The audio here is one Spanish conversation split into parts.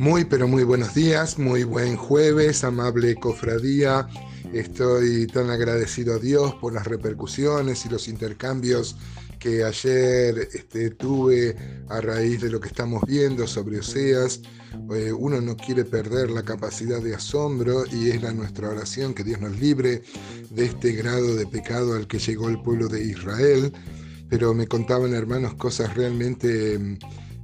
Muy, pero muy buenos días, muy buen jueves, amable cofradía. Estoy tan agradecido a Dios por las repercusiones y los intercambios que ayer este, tuve a raíz de lo que estamos viendo sobre Oseas. Eh, uno no quiere perder la capacidad de asombro y es la nuestra oración que Dios nos libre de este grado de pecado al que llegó el pueblo de Israel. Pero me contaban hermanos cosas realmente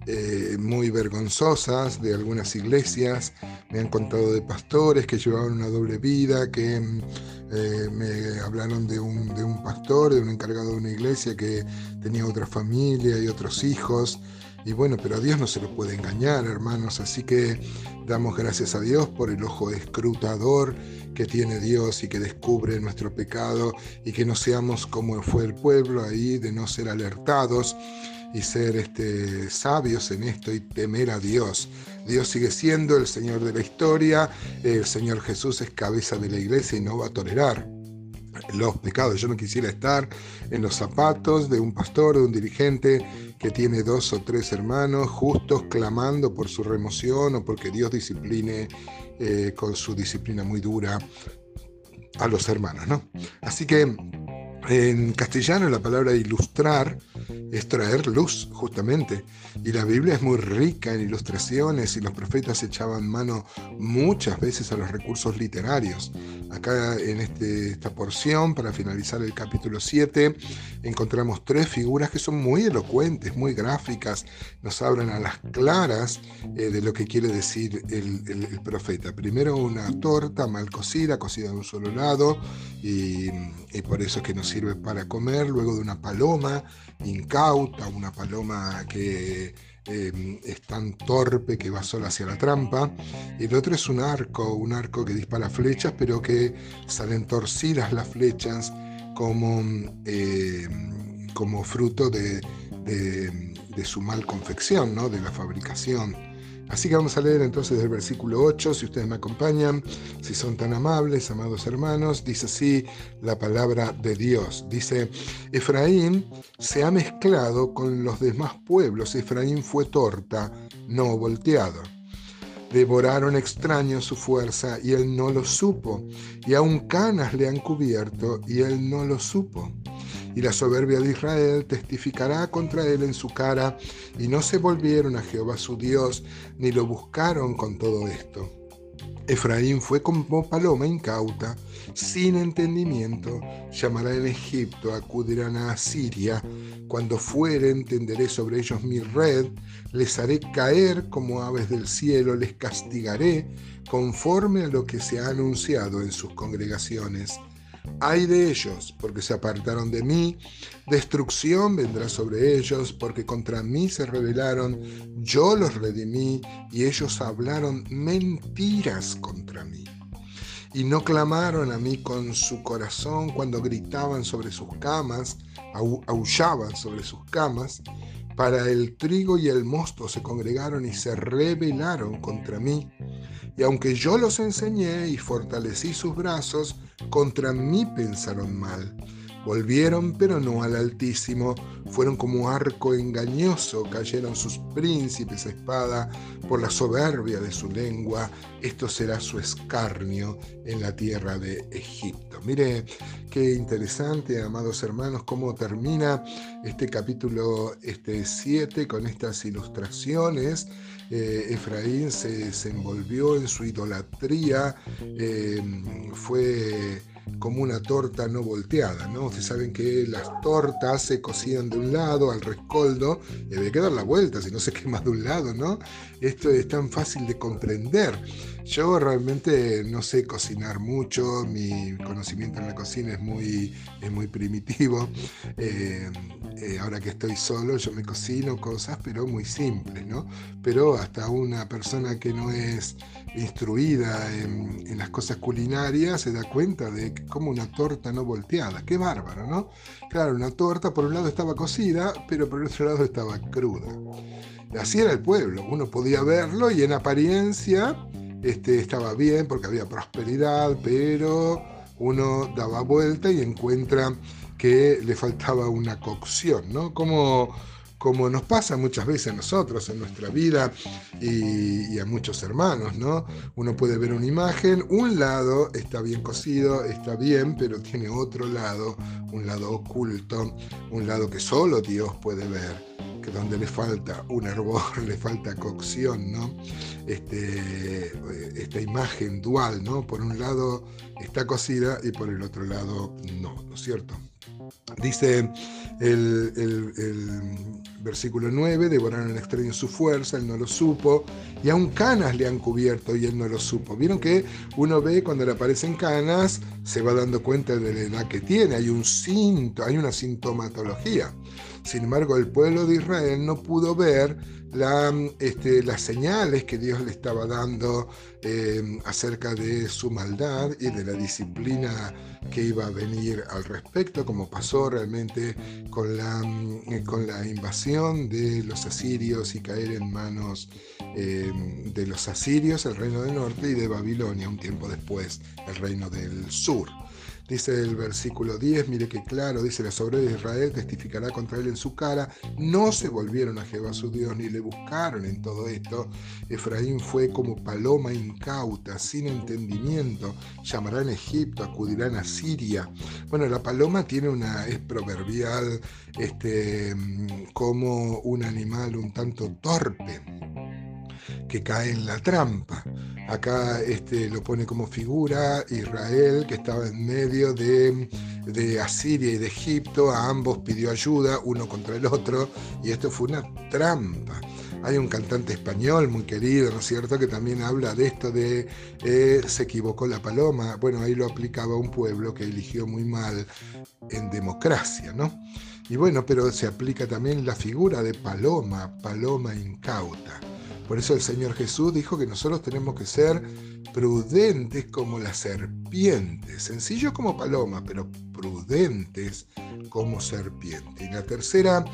eh, muy vergonzosas de algunas iglesias, me han contado de pastores que llevaban una doble vida, que eh, me hablaron de un, de un pastor, de un encargado de una iglesia que tenía otra familia y otros hijos. Y bueno, pero a Dios no se lo puede engañar, hermanos, así que damos gracias a Dios por el ojo escrutador que tiene Dios y que descubre nuestro pecado y que no seamos como fue el pueblo ahí, de no ser alertados y ser este, sabios en esto y temer a Dios. Dios sigue siendo el Señor de la historia, el Señor Jesús es cabeza de la iglesia y no va a tolerar los pecados. Yo no quisiera estar en los zapatos de un pastor, de un dirigente que tiene dos o tres hermanos justos clamando por su remoción o porque Dios discipline eh, con su disciplina muy dura a los hermanos. ¿no? Así que en castellano la palabra ilustrar es traer luz, justamente. Y la Biblia es muy rica en ilustraciones y los profetas echaban mano muchas veces a los recursos literarios. Acá en este, esta porción, para finalizar el capítulo 7, encontramos tres figuras que son muy elocuentes, muy gráficas, nos hablan a las claras eh, de lo que quiere decir el, profeta. Primero una torta mal cocida, cocida de un solo lado, y, y por eso es que nos sirve para comer, luego de una paloma una paloma que em, es tan torpe que va sola hacia la trampa. El otro es un arco, un arco que dispara flechas, pero que salen torcidas las flechas como, em, como fruto de, de, su mal confección, ¿no? de la fabricación. Así que vamos a leer entonces el versículo 8, si ustedes me acompañan, si son tan amables, amados hermanos, dice así la palabra de Dios. Dice, Efraín se ha mezclado con los demás pueblos, Efraín fue torta, no volteado. Devoraron extraños su fuerza y él no lo supo, y aun canas le han cubierto y él no lo supo y la soberbia de Israel testificará contra él en su cara, y no se volvieron a Jehová su Dios, ni lo buscaron con todo esto. Efraín fue como paloma incauta, sin entendimiento, llamará en Egipto, acudirán a Asiria. Cuando fueren, tenderé sobre ellos mi red, les haré caer como aves del cielo, les castigaré conforme a lo que se ha anunciado en sus congregaciones. Ay de ellos, porque se apartaron de mí, destrucción vendrá sobre ellos, porque contra mí se rebelaron, yo los redimí, y ellos hablaron mentiras contra mí. Y no clamaron a mí con su corazón cuando gritaban sobre sus camas, aullaban sobre sus camas, para el trigo y el mosto se congregaron y se rebelaron contra mí. Y aunque yo los enseñé y fortalecí sus brazos, contra mí pensaron mal. Volvieron, pero no al Altísimo. Fueron como arco engañoso, cayeron sus príncipes a espada por la soberbia de su lengua. Esto será su escarnio en la tierra de Egipto. Mire qué interesante, amados hermanos, cómo termina este capítulo este 7 con estas ilustraciones. Eh, Efraín se, envolvió en su idolatría, eh, fue como una torta no volteada, ¿no? Ustedes saben que las tortas se cocían de un lado al rescoldo y había que dar la vuelta, si no se quema de un lado, ¿no? Esto es tan fácil de comprender. Yo realmente no sé cocinar mucho, mi conocimiento en la cocina es muy, es muy primitivo. Eh, eh, ahora que estoy solo, yo me cocino cosas, pero muy simples, ¿no? Pero hasta una persona que no es instruida en, las cosas culinarias se da cuenta de como una torta no volteada. Qué bárbaro, ¿no? Claro, una torta por un lado estaba cocida, pero por otro lado estaba cruda. Así era el pueblo, uno podía verlo y en apariencia este, estaba bien porque había prosperidad, pero uno daba vuelta y encuentra que le faltaba una cocción, ¿no? Como como nos pasa muchas veces a nosotros en nuestra vida y, a muchos hermanos, ¿no? Uno puede ver una imagen, un lado está bien cosido, está bien, pero tiene otro lado, un lado oculto, un lado que solo Dios puede ver que donde le falta un hervor, le falta cocción, ¿no? Este, esta imagen dual, ¿no? Por un lado está cocida y por el otro lado no, ¿no es cierto? Dice el, versículo 9, devoraron al extraño su fuerza, él no lo supo, y aún canas le han cubierto y él no lo supo. Vieron que uno ve cuando le aparecen canas, se va dando cuenta de la edad que tiene, hay un cinto, hay una sintomatología. Sin embargo, el pueblo de Israel no pudo ver este, las señales que Dios le estaba dando eh, acerca de su maldad y de la disciplina que iba a venir al respecto, como pasó realmente con la, mm, la invasión de los asirios y caer en manos eh, de los asirios, el reino del norte, y de Babilonia un tiempo después, el reino del sur. Dice el versículo 10, mire que claro, dice la sobre de Israel testificará contra él en su cara, no se volvieron a Jehová su Dios ni le buscaron en todo esto. Efraín fue como paloma incauta, sin entendimiento, llamarán a Egipto, acudirán a Siria. Bueno, la paloma tiene una, es proverbial este, como un animal un tanto torpe que cae en la trampa. Acá este, lo pone como figura Israel, que estaba en medio de, de, Asiria y de Egipto, a ambos pidió ayuda, uno contra el otro, y esto fue una trampa. Hay un cantante español muy querido, ¿no es cierto?, que también habla de esto de eh, se equivocó la paloma. Bueno, ahí lo aplicaba un pueblo que eligió muy mal en democracia, ¿no? Y bueno, pero se aplica también la figura de paloma, paloma incauta. Por eso el Señor Jesús dijo que nosotros tenemos que ser prudentes como la serpiente, sencillos como paloma, pero prudentes como serpiente. Y la tercera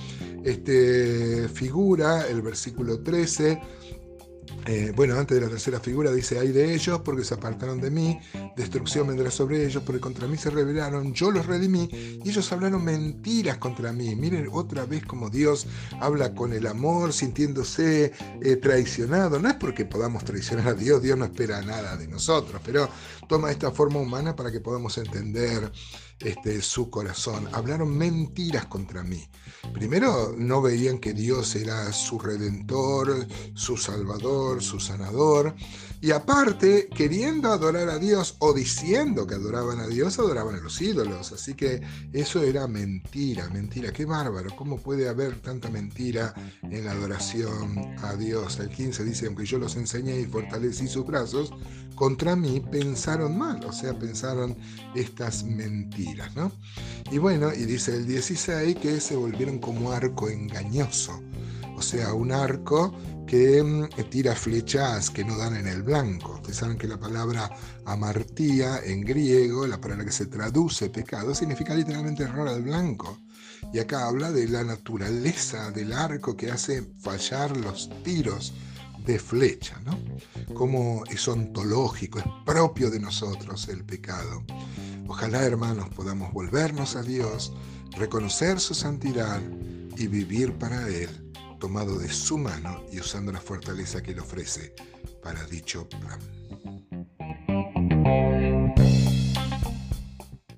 este, figura, el versículo 13, eh, bueno, antes de la tercera figura dice, hay de ellos porque se apartaron de mí, destrucción vendrá sobre ellos, porque contra mí se rebelaron, yo los redimí y ellos hablaron mentiras contra mí. Miren otra vez como Dios habla con el amor, sintiéndose eh, traicionado. No es porque podamos traicionar a Dios, Dios no espera nada de nosotros, pero toma esta forma humana para que podamos entender este, su corazón. Hablaron mentiras contra mí. Primero, no veían que Dios era su redentor, su salvador, su sanador. Y aparte, queriendo adorar a Dios o diciendo que adoraban a Dios, adoraban a los ídolos. Así que eso era mentira, mentira. Qué bárbaro. ¿Cómo puede haber tanta mentira en la adoración a Dios? El 15 dice, aunque yo los enseñé y fortalecí sus brazos, contra mí pensaron mal. O sea, pensaron estas mentiras. Y bueno, y dice el 16 que se volvieron como arco engañoso, o sea, un arco que mm, tira flechas que no dan en el blanco. Ustedes saben que la palabra amartía en griego, la palabra que se traduce pecado, significa literalmente error al blanco. Y acá habla de la naturaleza del arco que hace fallar los tiros de flecha, ¿no? Como es ontológico, es propio de nosotros el pecado. Ojalá, hermanos, podamos volvernos a Dios, reconocer su santidad y vivir para Él, tomado de su mano y usando la fortaleza que Él ofrece para dicho plan.